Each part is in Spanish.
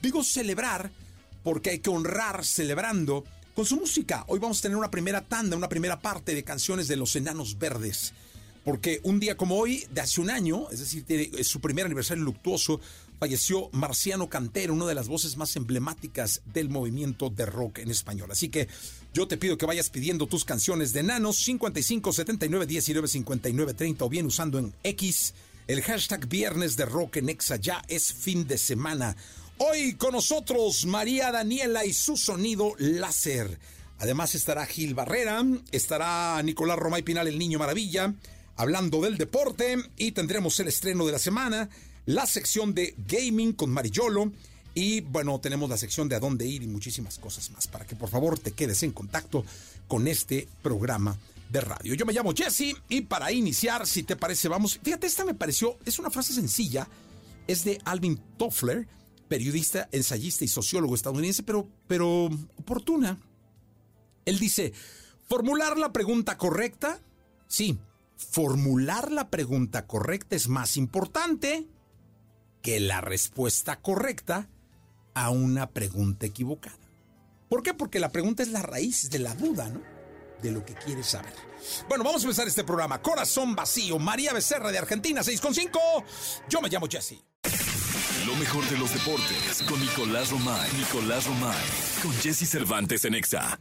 digo celebrar porque hay que honrar celebrando con su música. Hoy vamos a tener una primera tanda, una primera parte de canciones de Los Enanos Verdes. Porque un día como hoy, de hace un año, es decir, su primer aniversario luctuoso, falleció Marciano Cantero, una de las voces más emblemáticas del movimiento de rock en español. Así que yo te pido que vayas pidiendo tus canciones de Enanos 55 79 19 59 30 o bien usando en X el hashtag Viernes de Rock en Exa. Ya es fin de semana. Hoy con nosotros María Daniela y su sonido láser. Además estará Gil Barrera, estará Nicolás Romay Pinal, el Niño Maravilla, hablando del deporte y tendremos el estreno de la semana, la sección de gaming con Marillolo y bueno, tenemos la sección de a dónde ir y muchísimas cosas más para que por favor te quedes en contacto con este programa de radio. Yo me llamo Jesse y para iniciar, si te parece, vamos, fíjate, esta me pareció, es una frase sencilla, es de Alvin Toffler, periodista, ensayista y sociólogo estadounidense, pero, pero oportuna. Él dice, formular la pregunta correcta, sí, formular la pregunta correcta es más importante que la respuesta correcta a una pregunta equivocada. ¿Por qué? Porque la pregunta es la raíz de la duda, ¿no? De lo que quieres saber. Bueno, vamos a empezar este programa. Corazón vacío. María Becerra de Argentina, 6.5. Yo me llamo Jesse. Lo mejor de los deportes con Nicolás Romay. Nicolás Romay. Con Jesse Cervantes en Exa.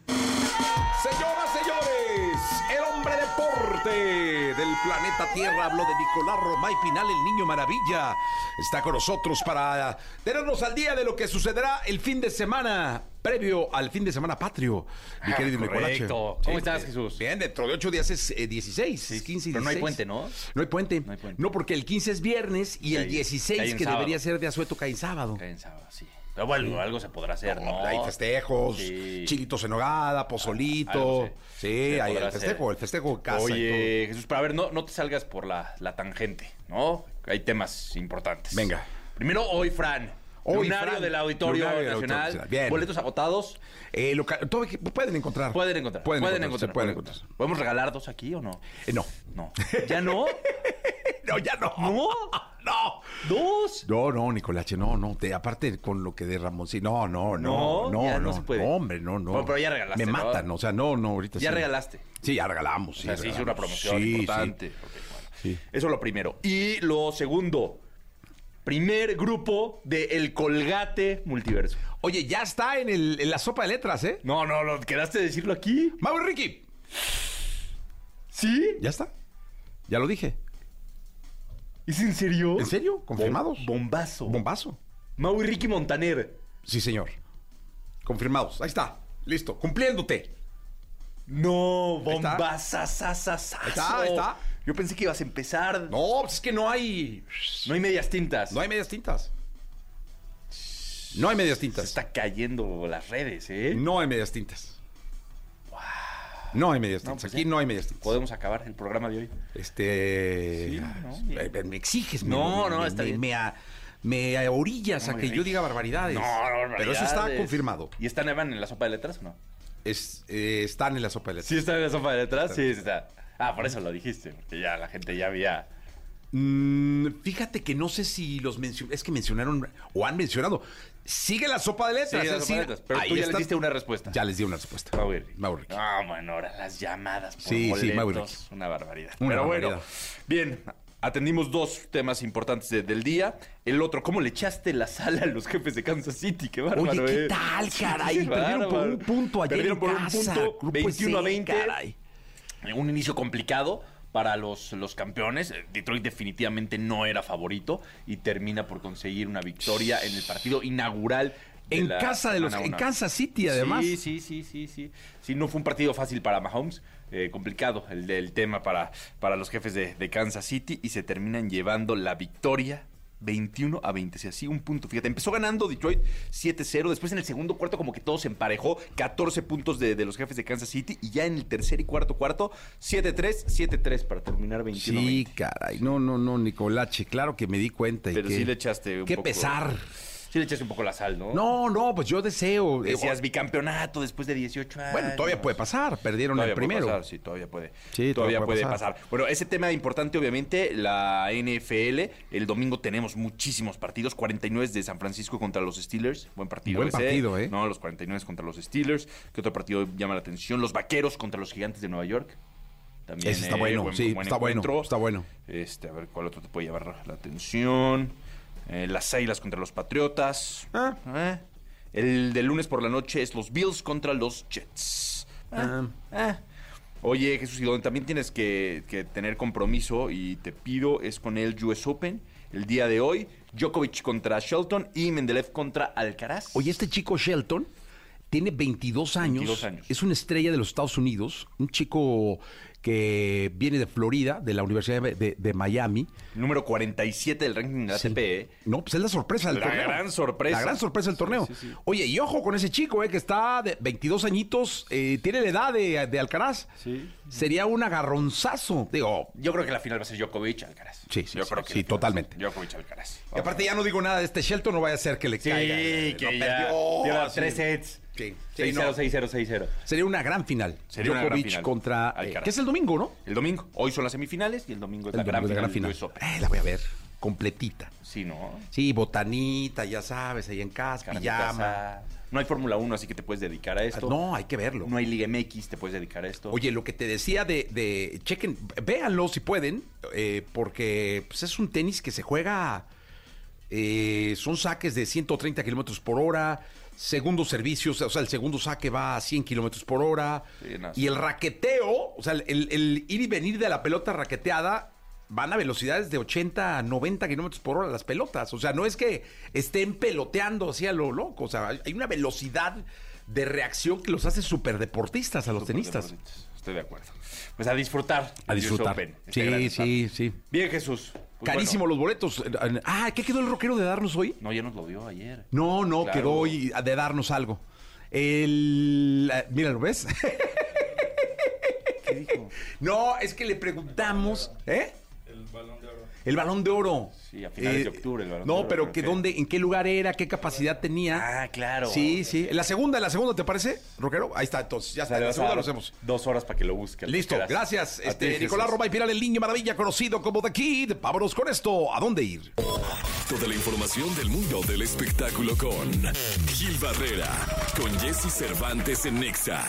Señoras, señores, el hombre deporte planeta Tierra habló de Nicolás Romay Pinal, el niño maravilla. Está con nosotros para tenernos al día de lo que sucederá el fin de semana previo al fin de semana patrio, mi Ah, querido Nicolache. correcto. ¿Cómo estás, Jesús? Bien, dentro de ocho días es eh, 16, 15 y 16. Pero no hay puente, ¿no? No hay puente. No hay puente. No, porque el 15 es viernes y el Cae- 16, cae en que debería ser de asueto, cae en sábado. Cae en sábado, sí. Bueno, algo se podrá hacer, ¿no? Hay festejos, Sí. chilitos en hogada, pozolito. Algo se- sí, se hay el festejo, hacer. el festejo en casa. Oye, Jesús, pero a ver, no, no te salgas por la, la tangente, ¿no? Hay temas importantes. Venga. Primero, hoy, Fran. Hoy, Lunario Fran. del Auditorio Lunario del Nacional. Auditorio. Bien. Boletos agotados. Eh, todo- pueden encontrar. Pueden encontrar. Pueden, Pueden, encontrar. pueden encontrar. ¿Podemos regalar dos aquí o no? Eh, no. No. ¿Ya no? No, ya no. ¿No? No. ¿Dos? No, no, Nicolache, no, no. Te, aparte con lo que de Ramón, sí, no, no, no, No, no, ya no, no se puede. no, hombre, no, no. Bueno, pero ya regalaste, Me ¿no? matan, o sea, no, no, ahorita Ya sí. regalaste. Sí, ya regalamos, O sí. sea, se hizo una regalamos. promoción Sí, sí. importante. Bueno. Sí. Eso es lo primero. Y lo segundo, primer grupo de El Colgate Multiverso. Oye, ya está en, el, en la sopa de letras, ¿eh? No, no, lo quedaste de decirlo aquí. Mau Ricky. ¿Sí? Ya está. Ya lo dije. ¿Es en serio? ¿En serio? ¿Confirmados? Bom- bombazo. Bombazo. Mau y Ricky Montaner. Sí, señor. Confirmados. Ahí está. Listo. Cumpliéndote. No, bombazazazazazo. Ahí está, ahí está. Yo pensé que ibas a empezar. No, No, pues es que no hay. hay medias tintas. No hay medias tintas. No hay medias Se tintas. está cayendo las redes, ¿eh? No hay medias tintas. No hay medias No, tintas. pues Aquí ya. no hay medias tintas. Podemos acabar el programa de hoy. Este. Sí, no, eh, me exiges, No, me- no, me- está me, bien. me a- me orillas a que yo diga barbaridades. No, no, Pero eso está barbaridades. confirmado. ¿Y está Evan en la sopa de letras o no? Es, eh, están en la sopa de letras. Sí está en la sopa de letras, sí, sí está. Ah, por eso lo dijiste, porque ya la gente ya había... Mm, fíjate que no sé si los mencionaron. Es que mencionaron o han mencionado. Sigue la sopa de letras. Sí, es decir, de letras, pero ahí tú ya está- les diste una respuesta. Ya les di una respuesta. Mau y Ricky. Mau y Ricky. Ah, bueno, ahora las llamadas por Sí, sí, boletos, Mau y Ricky. Una barbaridad. Una Pero bueno, barbaridad. bien. atendimos dos temas importantes de- del día. El otro, ¿cómo le echaste la sala a los jefes de Kansas City? Qué bárbaro, Oye, ¿qué eh. tal, Sí, caray? qué Perdieron por bárbaro. un punto ayer Perdieron en por casa. un punto, ¿Cómo puede 21 a ser, 20. caray? Un inicio complicado para los, los campeones. Detroit definitivamente no era favorito y termina por conseguir una victoria en el partido inaugural. En casa de los. En. Kansas City, además. Sí, sí, sí, sí, sí. Sí, no fue un partido fácil para Mahomes. eh, complicado el del tema para, para los jefes de, de Kansas City y se terminan llevando la victoria 21 a 20. O sea, sí, un punto. Fíjate, empezó ganando Detroit 7-0. Después en el segundo cuarto como que todo se emparejó. 14 puntos de, de los jefes de Kansas City. Y ya en el tercer y cuarto cuarto, 7-3, 7-3 para terminar 21 a Sí, 20. caray. No, no, no, Nicolache. Claro que me di cuenta. y Pero que- sí le echaste un Qué poco- pesar. Sí le echaste un poco la sal, ¿no? No, no, pues yo deseo. eh, Decías bicampeonato después de 18 años. Bueno, todavía puede pasar. Perdieron Todavía el primero. Puede pasar, sí, todavía puede. Sí, todavía todavía puede puede pasar. pasar. Bueno, ese tema importante, obviamente, la NFL. El domingo tenemos muchísimos partidos. 49 de San Francisco contra los Steelers. Buen partido. Buen ese. partido, ¿eh? No, los 49 contra los Steelers. ¿Qué otro partido llama la atención? Los Vaqueros contra los Gigantes de Nueva York. También, Ese está eh, bueno, buen- sí, buen está bueno, está bueno. Este, a ver, ¿cuál otro te puede llamar la atención? Eh, las Águilas contra los Patriotas. Ah. Eh. El de lunes por la noche es los Bills contra los Jets. Ah. Ah. Oye, Jesús, y donde también tienes que, que tener compromiso y te pido es con el US Open el día de hoy. Djokovic contra Shelton y Mendeleev contra Alcaraz. Oye, este chico Shelton tiene 22 años. 22 años. Es una estrella de los Estados Unidos. Un chico que viene de Florida, de la Universidad de, de- de Miami. Número 47 del ranking de Sí. ATP. ¿eh? No, pues es la sorpresa del La torneo. gran sorpresa. La gran sorpresa del torneo. Sí, sí, sí. Oye, y ojo con ese chico, eh, que está de 22 añitos, eh, tiene la edad de, de Alcaraz. Sí. Sería un agarronzazo. Digo, Yo creo que la final va a ser Djokovic Alcaraz. Sí, sí, Yo creo que sí, la totalmente. Djokovic Alcaraz. y aparte ya no digo nada de este Shelton, no vaya a ser que le caiga. eh, que ya perdió, sets. Sí, sí, 6-0, no. 6-0, 6-0. Sería una gran final. Sería una gran Djokovic final. contra... eh, que es el domingo, ¿no? El domingo. Hoy son las semifinales y el domingo es El la, gran, domingo gran del final. US Open. Eh, la voy a ver completita. Sí, ¿no? Sí, botanita, ya sabes, ahí en casa, Carnitas pijama. No hay Fórmula 1, así que te puedes dedicar a esto. No, hay que verlo. No hay Liga MX, te puedes dedicar a esto. Oye, lo que te decía de, de chequen, véanlo si pueden, eh, porque pues, es un tenis que se juega, eh, son saques de 130 kilómetros por hora, segundos servicios, o sea, el segundo saque va a 100 kilómetros por hora, Sí, no, y el raqueteo, o sea, el, el ir y venir de la pelota raqueteada, van a velocidades de 80 a 90 kilómetros por hora las pelotas, o sea, no es que estén peloteando así a lo loco, o sea, hay- una velocidad de reacción que los hace súper deportistas a los tenistas. Estoy de acuerdo. Pues a disfrutar. A disfrutar. Open, este Sí, sí, sí. Bien, Jesús. Pues Carísimo bueno. los boletos. Ah, ¿qué quedó el rockero de darnos hoy? No, ya nos lo dio ayer. No, no, Claro. quedó hoy de darnos algo. El. eh, Mira, ¿lo ves? ¿Qué dijo? No, es que le preguntamos. ¿Eh? El balón de oro. Sí, a finales de octubre el Balón de No, Oro, pero que dónde, en qué lugar era, qué capacidad tenía. Ah, claro. Sí, sí. En la segunda, en la segunda, ¿te parece, rockero? Ahí está, entonces, ya O está. sea, la segunda lo hacemos. Dos horas para que lo busque. al Listo, gracias. Este, ti, Nicolás. Roma y Piral, el niño maravilla, conocido como The Kid. Vámonos con esto. ¿A dónde ir? Toda la información del mundo del espectáculo con Gil Barrera, con Jesse Cervantes en Nexa.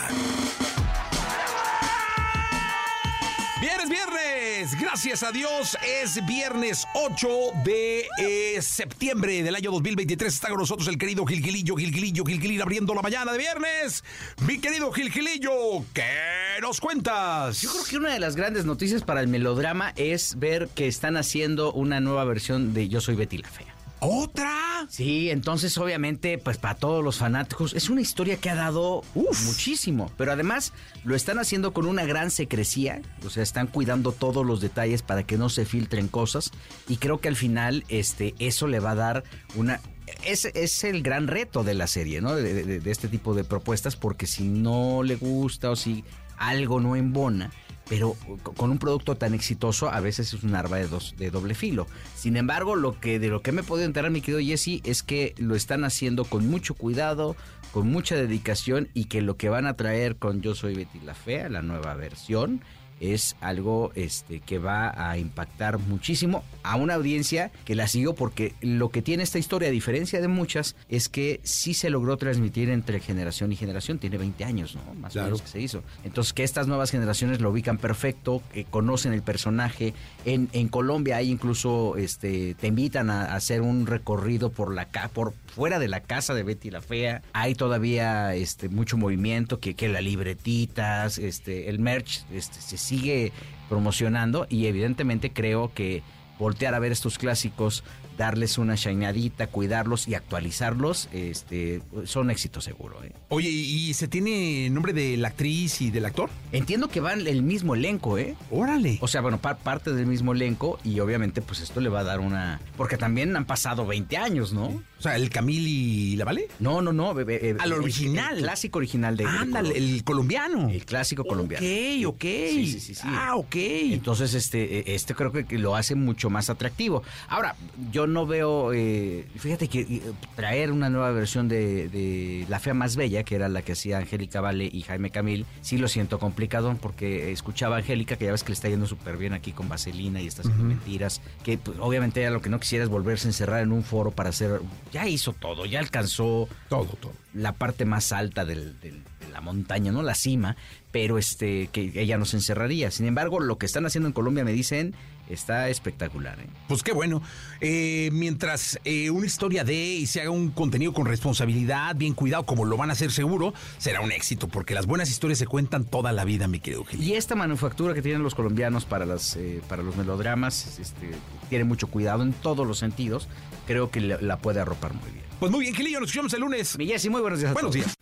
Viernes, viernes. Gracias a Dios es viernes 8 de eh, septiembre del año 2023. Está con nosotros el querido Gilgilillo, Gilgilillo, Gilgilillo abriendo la mañana de viernes. Mi querido Gilgilillo, ¿qué nos cuentas? Yo creo que una de las grandes noticias para el melodrama es ver que están haciendo una nueva versión de Yo soy Betty la Fea. ¿Otra? Sí, entonces obviamente, pues para todos los fanáticos, es una historia que ha dado muchísimo, pero además lo están haciendo con una gran secrecía, o sea, están cuidando todos los detalles para que no se filtren cosas y creo que al final este, eso le va a dar una... Es, es el gran reto de la serie, ¿no? De, de- de este tipo de propuestas, porque si no le gusta o si algo no embona, pero co- con un producto tan exitoso a veces es un arma de, dos, de doble filo. Sin embargo, lo que de lo que me he podido enterar, mi querido Jesse, es que lo están haciendo con mucho cuidado, con mucha dedicación y que lo que van a traer con Yo Soy Betty la Fea, la nueva versión, es algo este, que va a impactar muchísimo a una audiencia que la siguió porque lo que tiene esta historia, a diferencia de muchas, es que sí se logró transmitir entre generación y generación. Tiene 20 años, ¿no? Más o menos que se hizo. Entonces, que estas nuevas generaciones lo ubican perfecto, que conocen el personaje. En, en Colombia hay incluso, este, te invitan a, hacer un recorrido por la por fuera de la casa de Betty la Fea. Hay todavía este, mucho movimiento, que, que las libretitas, este, el merch este, se sigue promocionando y evidentemente creo que voltear a ver estos clásicos darles una shineadita, cuidarlos y actualizarlos, este, son éxitos seguro. ¿eh? Oye, ¿y se tiene nombre de la actriz y del actor? Entiendo que van el mismo elenco, ¿eh? Órale. O sea, bueno, parte del mismo elenco y obviamente pues esto le va a dar una... Porque también han pasado 20 años, ¿no? O sea, ¿el Camil y la Vale? No, no, no. Bebé, Al original. El, clásico original de... Ándale, el colombiano. El clásico colombiano. Ok, ok. Sí, sí, sí, sí. Ah, ok. Entonces, este, e, este creo que lo hace mucho más atractivo. Ahora, yo no veo, eh, fíjate que eh, traer una nueva versión de, La Fea Más Bella, que era la que hacía Angélica Vale y Jaime Camil, sí lo siento complicado porque escuchaba a Angélica, que ya ves que le está yendo súper bien aquí con Vaselina y está haciendo mentiras, que pues, obviamente lo que no quisiera es volverse a encerrar en un foro para hacer, ya hizo todo, ya alcanzó todo, todo. la parte más alta del, de la montaña, no la cima, pero este que ella nos encerraría. Sin embargo, lo que están haciendo en Colombia me dicen está espectacular. ¿eh? Pues qué bueno. Eh, mientras eh, una historia de y se haga un contenido con responsabilidad, bien cuidado, como lo van a hacer seguro, será un éxito, porque las buenas historias se cuentan toda la vida, mi querido Gil. Y esta manufactura que tienen los colombianos para, las, para los melodramas este, tiene mucho cuidado en todos los sentidos. Creo que la, puede arropar muy bien. Pues muy bien, Gilillo, nos escuchamos el lunes. Mi Jessy, muy buenos días. buenos días.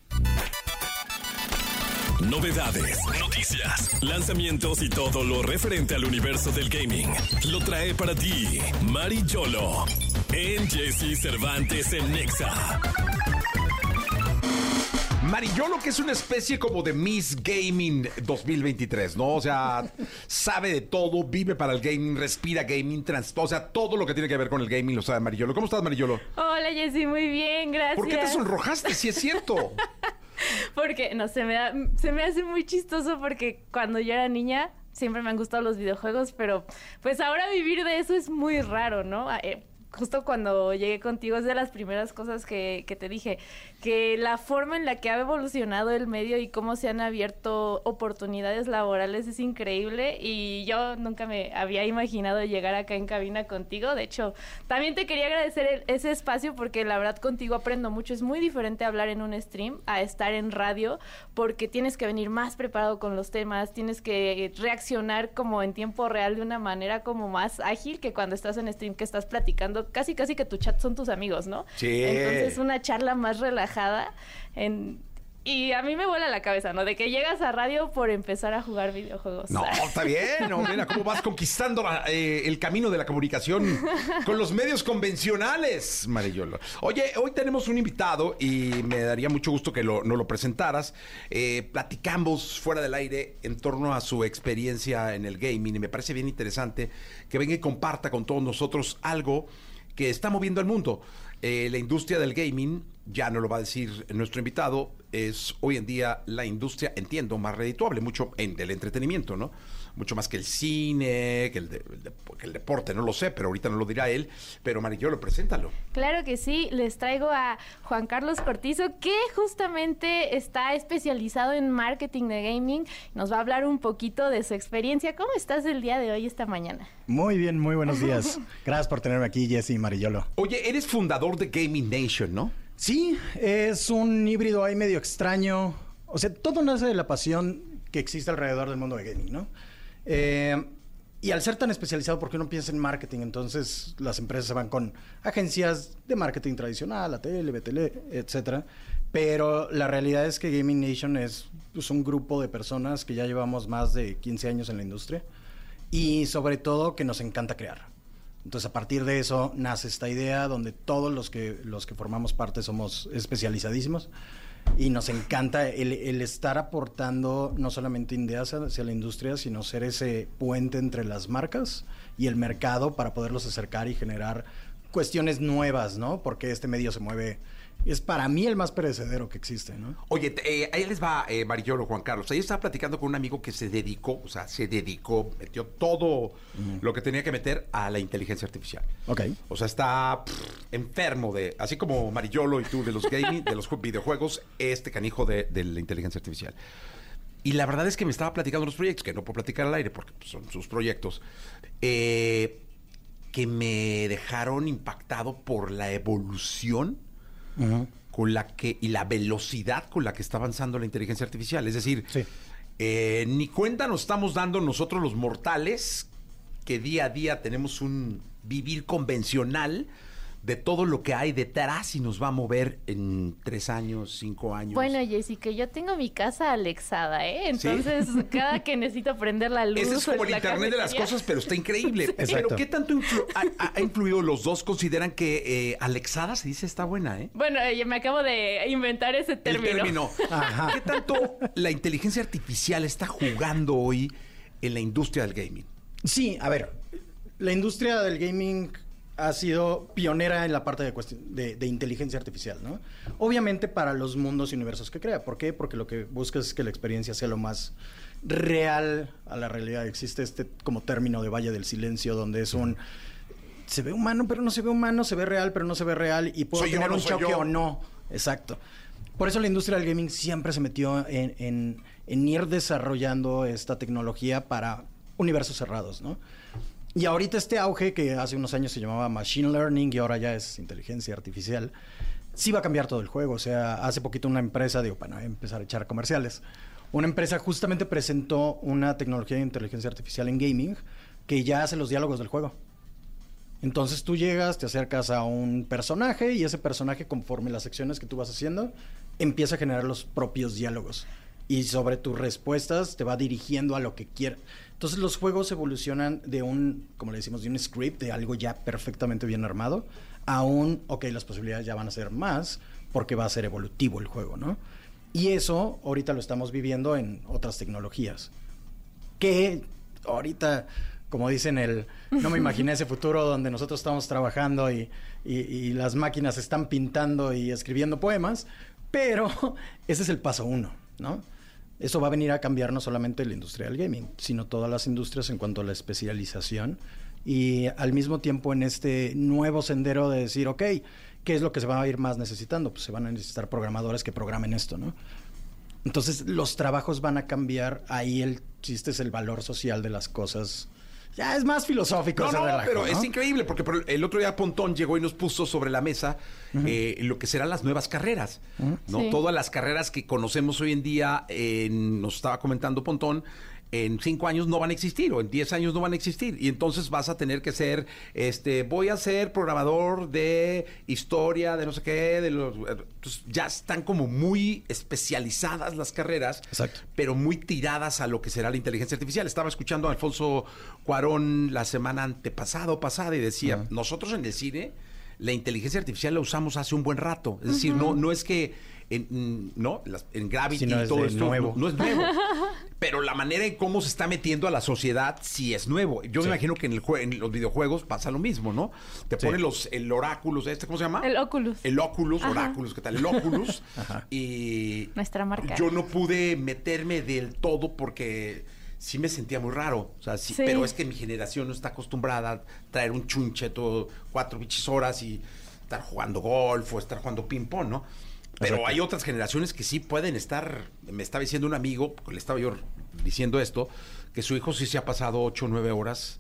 Novedades, noticias, lanzamientos y todo lo referente al universo del gaming. Lo trae para ti Mari Yolo en Jesse Cervantes en Nexa. Mariyolo, que es una especie como de Miss Gaming 2023, ¿no? O sea, sabe de todo, vive para el gaming, respira gaming, trans, o sea, todo lo que tiene que ver con el gaming lo sabe Mariyolo. ¿Cómo estás, Mariyolo? Hola, Jessy, muy bien, gracias. ¿Por qué te sonrojaste? Si es cierto. porque, no, se me, se me hace muy chistoso porque cuando yo era niña siempre me han gustado los videojuegos, pero pues ahora vivir de eso es muy raro, ¿no? Eh, justo cuando llegué contigo es de las primeras cosas que, que, te dije, que la forma en la que ha evolucionado el medio y cómo se han abierto oportunidades laborales es increíble y yo nunca me había imaginado llegar acá en cabina contigo. De hecho, también te quería agradecer ese espacio porque la verdad contigo aprendo mucho. Es muy diferente hablar en un stream a estar en radio porque tienes que venir más preparado con los temas, tienes que reaccionar como en tiempo real de una manera como más ágil que cuando estás en stream que estás platicando casi casi que tu chat son tus amigos, ¿no? Sí. Entonces una charla más relajada en y a mí me vuela la cabeza, ¿no? De que llegas a radio por empezar a jugar videojuegos. No, está bien, no, mira cómo vas conquistando eh, el camino de la comunicación con los medios convencionales, Marillolo. Oye, hoy tenemos un invitado y me daría mucho gusto que lo, nos lo presentaras. Eh, platicamos fuera del aire en torno a su experiencia en el gaming y me parece bien interesante que venga y comparta con todos nosotros algo que está moviendo al mundo. Eh, la industria del gaming, ya no lo va a decir nuestro invitado, es hoy en día la industria, entiendo, más redituable, mucho en del entretenimiento, ¿no? Mucho más que el cine, que el, el, deporte, no lo sé, pero ahorita no lo dirá él. Pero Marillolo, preséntalo. Claro que sí, les traigo a Juan Carlos Cortizo, que justamente está especializado en marketing de gaming. Nos va a hablar un poquito de su experiencia. ¿Cómo estás el día de hoy, esta mañana? Muy bien, muy buenos días. Gracias por tenerme aquí, Jesse y Marillolo. Oye, eres fundador de Gaming Nation, ¿no? Sí, es un híbrido ahí medio extraño. O sea, todo nace de la pasión que existe alrededor del mundo de gaming, ¿no? Eh, y al ser tan especializado, porque uno piensa en marketing, entonces las empresas se van con agencias de marketing tradicional, ATL, BTL, etcétera. Pero la realidad es que Gaming Nation es pues, un grupo de personas que ya llevamos más de 15 años en la industria y sobre todo que nos encanta crear. Entonces, a partir de eso nace esta idea donde todos los que, los que formamos parte somos especializadísimos y nos encanta el, estar aportando no solamente ideas hacia la industria, sino ser ese puente entre las marcas y el mercado para poderlos acercar y generar cuestiones nuevas, ¿no? Porque este medio se mueve Es para mí el más perecedero que existe, ¿no? Oye, eh, ahí les va eh, Marillolo, Juan Carlos. Ayer estaba platicando con un amigo que se dedicó, o sea, se dedicó, metió todo lo que tenía que meter a la inteligencia artificial. Ok. O sea, está pff, enfermo de, así como Marillolo y tú de los gaming, de los ju- videojuegos, este canijo de, de la inteligencia artificial. Y la verdad es que me estaba platicando los proyectos, que no puedo platicar al aire porque pues, son sus proyectos, eh, que me dejaron impactado por la evolución con la que y la velocidad con la que está avanzando la inteligencia artificial. Es decir, Sí. eh, ni cuenta nos estamos dando nosotros los mortales que día a día tenemos un vivir convencional de todo lo que hay detrás y nos va a mover en tres años, cinco años. Bueno, Jessica, yo tengo mi casa alexada, ¿eh? Entonces, cada que necesito prender la luz... Ese es como el Internet de las cosas, pero está increíble. Pero Exacto. ¿qué tanto influ- ha, influido los dos? ¿Consideran que eh, Alexada se dice está buena, eh? Bueno, eh, me acabo de inventar ese El término. término. Ajá. ¿Qué tanto la inteligencia artificial está jugando hoy en la industria del gaming? Sí, a ver, la industria del gaming ha sido pionera en la parte de, cuestión- de, de inteligencia artificial, ¿no? Obviamente para los mundos y universos que crea. ¿Por qué? Porque lo que busca es que la experiencia sea lo más real a la realidad. Existe este como término de Valle del Silencio, donde es un... Se ve humano, pero no se ve humano, se ve real, pero no se ve real, y puedo Soy yo, tener no un choque yo. o no. Exacto. Por eso la industria del gaming siempre se metió en, en- en ir desarrollando esta tecnología para universos cerrados, ¿no? Y ahorita este auge, que hace unos años se llamaba Machine Learning y ahora ya es inteligencia artificial, sí va a cambiar todo el juego. O sea, hace poquito una empresa, digo, para empezar a echar comerciales, una empresa justamente presentó una tecnología de inteligencia artificial en gaming que ya hace los diálogos del juego. Entonces tú llegas, te acercas a un personaje y ese personaje, conforme las acciones que tú vas haciendo, empieza a generar los propios diálogos. Y sobre tus respuestas te va dirigiendo a lo que quiere. Entonces los juegos evolucionan de un, como le decimos, de un script, de algo ya perfectamente bien armado, a un, ok, las posibilidades ya van a ser más, porque va a ser evolutivo el juego, ¿no? Y eso ahorita lo estamos viviendo en otras tecnologías que ahorita, como dicen, el no me imaginé ese futuro donde nosotros estamos trabajando y, y- y las máquinas están pintando y escribiendo poemas, pero ese es el paso uno, ¿no? Eso va a venir a cambiar no solamente la industria del gaming, sino todas las industrias en cuanto a la especialización y al mismo tiempo en este nuevo sendero de decir, ok, ¿qué es lo que se va a ir más necesitando? Pues se van a necesitar programadores que programen esto, ¿no? Entonces los trabajos van a cambiar. Ahí el chiste es el valor social de las cosas. Ya es más filosófico. No, ese no, relajo, pero ¿no? es increíble porque por- el otro día Pontón llegó y nos puso sobre la mesa eh, lo que serán las nuevas carreras, ¿no? Sí. Todas las carreras que conocemos hoy en día, en- nos estaba comentando Pontón, en cinco años no van a existir o en diez años no van a existir y entonces vas a tener que ser, este, voy a ser programador de historia, de no sé qué, de los, pues, ya están como muy especializadas las carreras, Exacto. pero muy tiradas a lo que será la inteligencia artificial. Estaba escuchando a Alfonso Cuarón la semana antepasada o pasada y decía, nosotros en el cine la inteligencia artificial la usamos hace un buen rato. Es decir, no, no es que en, mm, no, Las- en Gravity no y es todo de esto nuevo. No, no es nuevo. pero la manera en cómo se está metiendo a la sociedad sí es nuevo. Yo me imagino que en, el en los videojuegos pasa lo mismo, ¿no? Te Sí. ponen los el oráculos, este, ¿cómo se llama? El Oculus. El Oculus, oráculos, ¿qué tal? El Oculus. y Nuestra marca. yo no pude meterme del todo porque sí me sentía muy raro. O sea, sí, Sí. pero es que mi generación no está acostumbrada a traer un chuncheto cuatro bichis horas y estar jugando golf o estar jugando ping-pong, ¿no? Pero Exacto. hay otras generaciones que sí pueden estar. Me estaba diciendo un amigo, porque le estaba yo diciendo esto, que su hijo sí se ha pasado ocho o nueve horas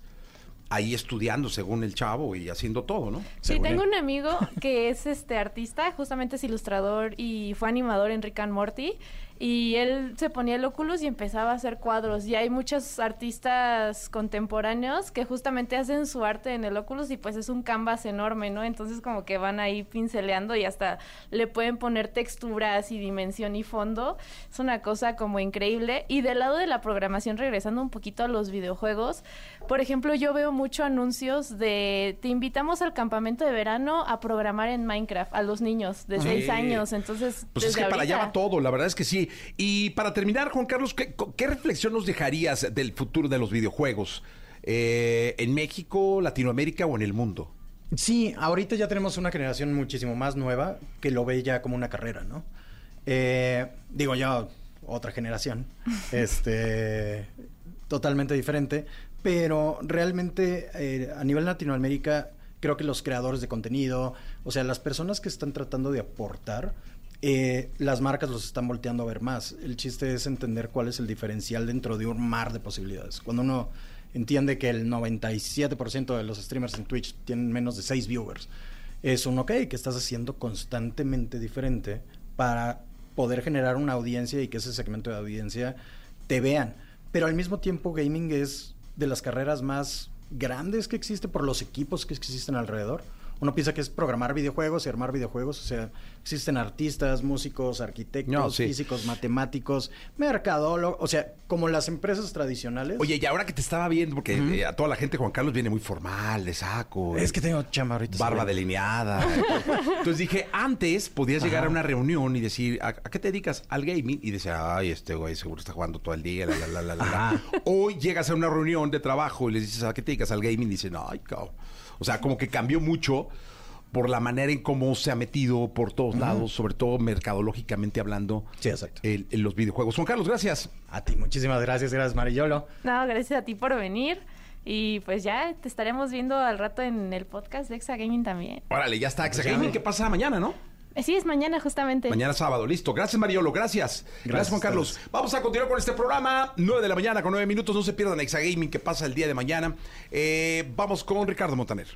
ahí estudiando según el chavo y haciendo todo, ¿no? Sí, Según tengo él. un amigo que es este artista, justamente es ilustrador y fue animador en Rick and Morty. Y él se ponía el Oculus y empezaba a hacer cuadros. Y hay muchos artistas contemporáneos que justamente hacen su arte en el Oculus y pues es un canvas enorme, ¿no? Entonces como que van ahí pinceleando y hasta le pueden poner texturas y dimensión y fondo. Es una cosa como increíble. Y del lado de la programación, regresando un poquito a los videojuegos, por ejemplo, yo veo mucho anuncios de te invitamos al campamento de verano a programar en Minecraft a los niños de Sí. 6 años. Entonces, Pues es que para allá va todo, la verdad es que sí. Y para terminar, Juan Carlos, ¿qué, qué reflexión nos dejarías del futuro de los videojuegos? Eh, ¿En México, Latinoamérica o en el mundo? Sí, ahorita ya tenemos una generación muchísimo más nueva que lo ve ya como una carrera, ¿no? Eh, digo ya otra generación, este, totalmente diferente, pero realmente eh, a nivel Latinoamérica creo que los creadores de contenido, o sea, las personas que están tratando de aportar, eh, las marcas los están volteando a ver más. El chiste es entender cuál es el diferencial dentro de un mar de posibilidades. Cuando uno entiende que el 97% de los streamers en Twitch tienen menos de 6 viewers, es un ok que estás haciendo constantemente diferente para poder generar una audiencia y que ese segmento de audiencia te vean. Pero al mismo tiempo gaming es de las carreras más grandes que existe por los equipos que existen alrededor. Uno piensa que es programar videojuegos y armar videojuegos, o sea, existen artistas, músicos, arquitectos, No, sí. físicos, matemáticos, mercadólogos, o sea, como las empresas tradicionales. Oye, y ahora que te estaba viendo, porque eh, a toda la gente Juan Carlos viene muy formal, de saco. es que tengo chamba ahorita. barba delineada. Entonces dije, antes podías llegar a una reunión y decir, ¿a, a qué te dedicas? Al gaming. Y decir, ay, este güey seguro está jugando todo el día, la, la, la, la, la, la. Hoy llegas a una reunión de trabajo y les dices, ¿a qué te dedicas? Al gaming. Y dicen, ay, cabrón. O sea, como que cambió mucho por la manera en cómo se ha metido por todos lados, sobre todo mercadológicamente hablando. Sí, exacto. el- en los videojuegos. Juan Carlos, gracias. A ti, muchísimas gracias, gracias Marillolo. No, gracias a ti por venir. Y pues ya te estaremos viendo al rato en el podcast de Exa Gaming también. Órale, ya está. Exa Gaming, ¿qué pasa mañana, no? Eh, Sí, es mañana justamente. Mañana sábado, listo. Gracias, Mariolo, gracias. Gracias, Gracias Juan Carlos. Vamos a continuar con este programa. 9 de la mañana con 9 minutos. No se pierdan Exagaming que pasa el día de mañana. Eh, vamos con Ricardo Montaner.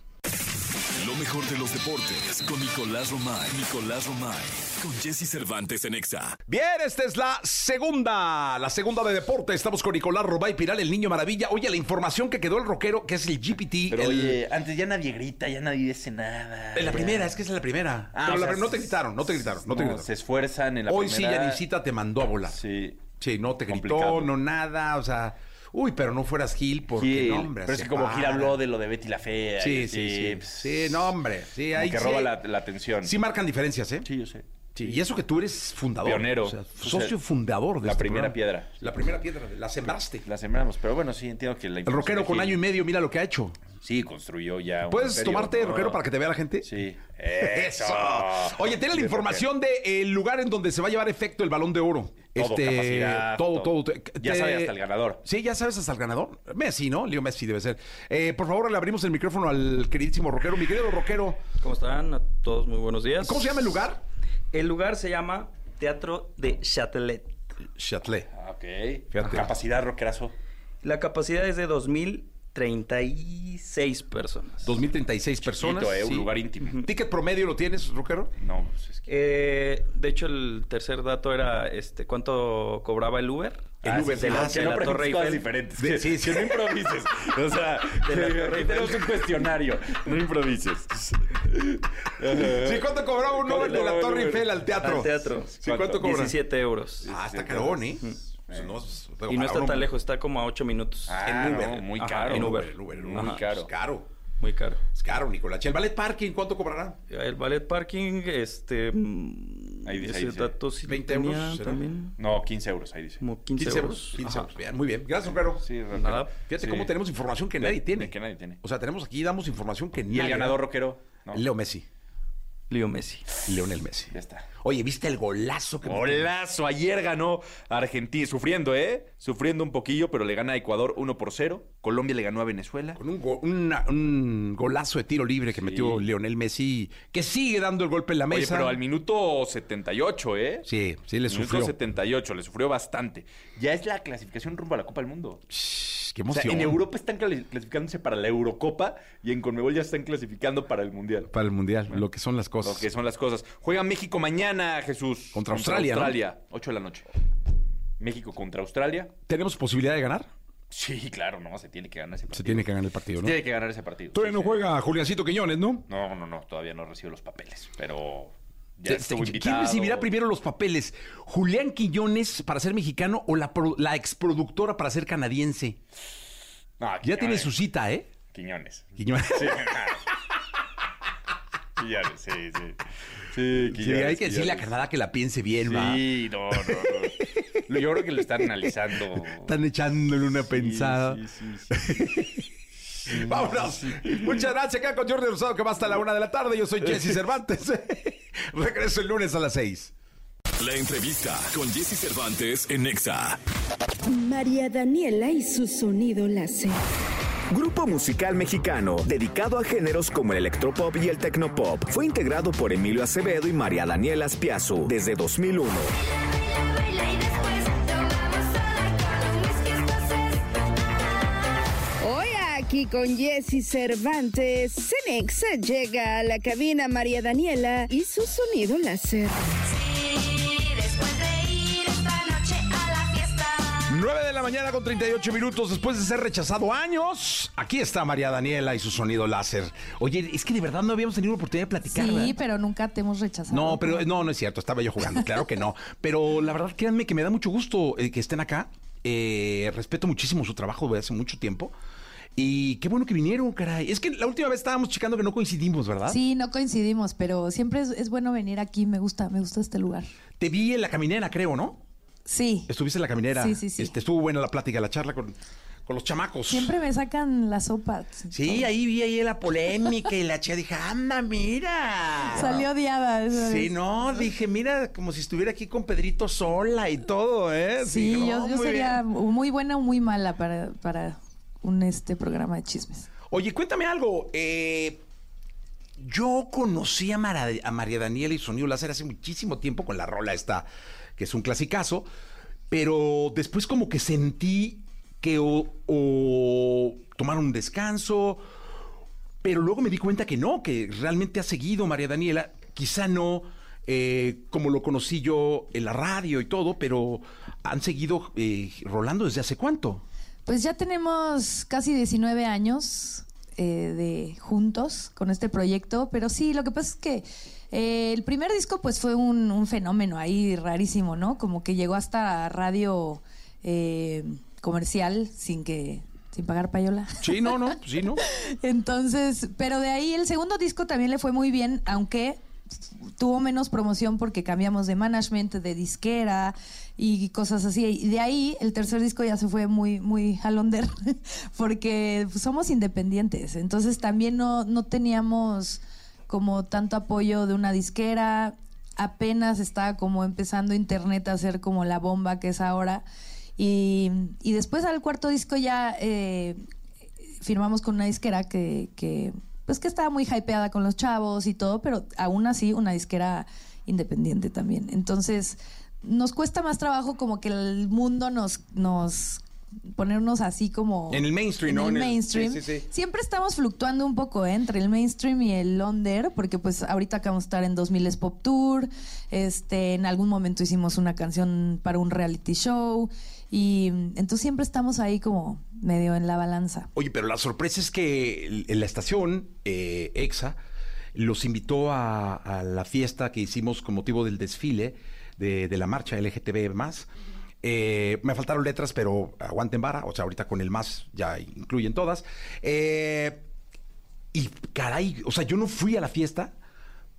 Mejor de los deportes con Nicolás Romay. Nicolás Romay. Con Jesse Cervantes en Exa. Bien, esta es la segunda, la segunda de deporte. Estamos con Nicolás Robay Piral, el niño maravilla. Oye, la información que quedó el rockero, que es el GPT. Pero el- oye, antes ya nadie grita, ya nadie dice nada. en la ya. primera, es que es la primera. Ah, Pero la sea, no te gritaron, no te gritaron, no te no, gritaron. Se esfuerzan en la Hoy sí, primera. Yanisita te mandó a volar. Sí. Sí, no te gritó, Complicado. no nada, o sea, uy, pero no fueras Gil porque Gil, no, hombre. pero es que como Gil habló de lo de Betty la Fea. Sí, y sí, sí. Sí, no, hombre. Sí, ahí que sí. roba la, la atención. Sí marcan diferencias, ¿eh? Sí, yo sé. Sí, y eso que tú eres fundador. Pionero. O sea, O sea, socio fundador de la este primera programa. piedra. La primera piedra, la sembraste. La sembramos, pero bueno, sí entiendo que la El rockero con año y medio, mira lo que ha hecho. Sí, construyó ya un ¿Puedes tomarte ¿no? rockero para que te vea la gente? Sí. Eso. Eso. Oye, tiene la información del lugar en donde se va a llevar efecto el balón de oro. Todo, capacidad, todo, todo. todo. Te- Ya sabe hasta el ganador. Sí, ya sabes hasta el ganador. Messi, ¿no? Leo Messi debe ser. Eh, por favor, le abrimos el micrófono al queridísimo rockero. Mi querido rockero, ¿Cómo están? A todos muy buenos días. ¿cómo se llama el lugar? El lugar se llama Teatro de Châtelet. Châtelet. Ah, Ok. Fíjate. Capacidad rockerazo. La capacidad es de 2036 personas. 2036 personas. Chiquito, eh, sí. Un lugar íntimo. ¿Ticket promedio lo tienes, rockero? No, pues es que... Eh, de hecho, el tercer dato era este cuánto cobraba el Uber. El Ah, Uber sí, de la- no Torre Eiffel. diferentes. De- sí, sí. que no improvises. O sea, De la aquí Torre Eiffel. tenemos un cuestionario. No improvises. Sí, ¿cuánto cobraba un Uber de la Torre Eiffel al teatro? Al teatro. Sí, ¿cuánto cobra? 17 euros. Ah, está carón, ¿eh? No, Y no está tan lejos, está como a 8 minutos. Ah, en Uber. no, muy Ajá, caro. En Uber. El Uber, el. Uber. caro. Es caro. Muy caro. Es caro, Nicolás. ¿Y el ballet parking cuánto cobrará? El ballet parking, este. Ahí dice, ese ahí dice. dato sí lo 20 tenía euros, ¿será? también. No, 15 euros, ahí dice. Como 15, 15 euros. euros. 15 Ajá. euros. Bien, muy bien. Gracias, rockero. Sí, rockero. Nada. Fíjate Sí. cómo tenemos información que nadie tiene. que nadie tiene. O sea, tenemos aquí, damos información que nadie. ¿Y el ganador rockero? No. Leo Messi. Leo Messi. Leonel Messi. Ya está. Oye, ¿viste el golazo que Golazo, ayer ganó Argentina, sufriendo, ¿eh? Sufriendo un poquillo, pero le gana a Ecuador 1 por 0. Colombia le ganó a Venezuela. Con un, go- una- un golazo de tiro libre que Sí. metió Leonel Messi, que sigue dando el golpe en la Oye, mesa. pero al minuto 78, ¿eh? Sí, sí le Minuto sufrió. 78, le sufrió bastante. Ya es la clasificación rumbo a la Copa del Mundo. Qué O sea, emoción. en Europa están clasificándose para la Eurocopa y en Conmebol ya están clasificando para el Mundial. Para el Mundial, lo que son las cosas. Lo que son las cosas. Juega México mañana, Jesús. Contra Australia, ¿no? Australia, 8 de la noche. México contra Australia. ¿Tenemos posibilidad de ganar? Sí, claro, no, se tiene que ganar ese partido. Se tiene que ganar el partido, Se ¿no? tiene que ganar ese partido. Todavía Sí, no sí. juega Juliancito Quiñones, ¿no? No, no, no, todavía no recibe los papeles, pero ya. ¿Quién recibirá primero los papeles? ¿Julián Quiñones para ser mexicano o la, pro- la exproductora para ser canadiense? No, Ya Quiñones. tiene su cita, ¿eh? Quiñones. Quiñones. Sí. Quiñones, sí, sí. Sí, Sí, Quiñones, hay que decirle a Quiñones. Canadá que la piense bien, ¿va? Sí, no, no, no. Yo creo que lo están analizando. Están echándole una pensada. Sí, sí, sí, sí. Vámonos. Muchas gracias. Acá con Jordi Rosado, que va hasta la una de la tarde. Yo soy Jesse Cervantes. Regreso el lunes a las seis. La entrevista con Jesse Cervantes en Nexa. María Daniela y su sonido láser. Grupo musical mexicano dedicado a géneros como el electropop y el tecnopop. Fue integrado por Emilio Acevedo y María Daniela Spiazu desde 2001. Hoy aquí con Jesse Cervantes, Cenexa llega a la cabina María Daniela y su sonido láser. después de ir esta noche a la fiesta. 9 de la mañana con 38 minutos después de ser rechazado años. Aquí está María Daniela y su sonido láser. Oye, es que de verdad no habíamos tenido oportunidad de platicar. Sí, ¿verdad? pero nunca te hemos rechazado. No, pero no, no es cierto, estaba yo jugando, claro que no. Pero la verdad, créanme que me da mucho gusto eh, que estén acá. Eh, respeto muchísimo su trabajo de hace mucho tiempo. Y qué bueno que vinieron, caray. Es que la última vez estábamos checando que no coincidimos, ¿verdad? Sí, no coincidimos, pero siempre es, es bueno venir aquí. Me gusta, me gusta este lugar. Te vi en la caminera, creo, ¿no? Sí. Estuviste en la caminera. Sí, sí, sí. Este, estuvo buena la plática, la charla con, con los chamacos. Siempre me sacan la sopa. Sí, ahí vi ahí la polémica y la chica dije, anda, mira. Salió odiada. esa Sí, vez. no, dije, mira, como si estuviera aquí con Pedrito sola y todo, ¿eh? Sí, yo, no, yo muy sería bien. muy buena o muy mala para, para un este programa de chismes. Oye, cuéntame algo. eh, yo conocí a, María Daniela y Sonido Láser hace muchísimo tiempo con la rola esta, que es un clasicazo, pero después como que sentí que o tomaron un descanso, pero luego me di cuenta que no, que realmente ha seguido María Daniela, quizá no eh, como lo conocí yo en la radio y todo, pero han seguido eh, rolando desde hace cuánto. Pues ya tenemos casi 19 años eh, de juntos con este proyecto, pero sí, lo que pasa es que eh, el primer disco pues fue un, un fenómeno ahí rarísimo, ¿no? Como que llegó hasta radio eh, comercial sin que sin pagar payola. Sí, no, no, sí, no. Entonces, pero de ahí el segundo disco también le fue muy bien, aunque tuvo menos promoción porque cambiamos de management, de disquera y cosas así. Y de ahí el tercer disco ya se fue muy, muy al under porque somos independientes. Entonces también no, no teníamos como tanto apoyo de una disquera. Apenas estaba como empezando internet a ser como la bomba que es ahora. Y, y después al cuarto disco ya eh, firmamos con una disquera que, que, pues que estaba muy hypeada con los chavos y todo, pero aún así una disquera independiente también. Entonces, nos cuesta más trabajo como que el mundo nos, nos ponernos así como En el mainstream, en ¿no? el En el- mainstream. sí, sí, sí. Siempre estamos fluctuando un poco ¿eh? entre el mainstream y el under, porque pues ahorita acabamos de estar en 2000 es Pop Tour, este, en algún momento hicimos una canción para un reality show y entonces siempre estamos ahí como medio en la balanza. Oye, pero la sorpresa es que la estación eh, EXA los invitó a, a la fiesta que hicimos con motivo del desfile de, de la marcha LGTB más. Eh, me faltaron letras, pero aguanten vara. O sea, ahorita con el más ya incluyen todas. Eh, y caray, o sea, yo no fui a la fiesta,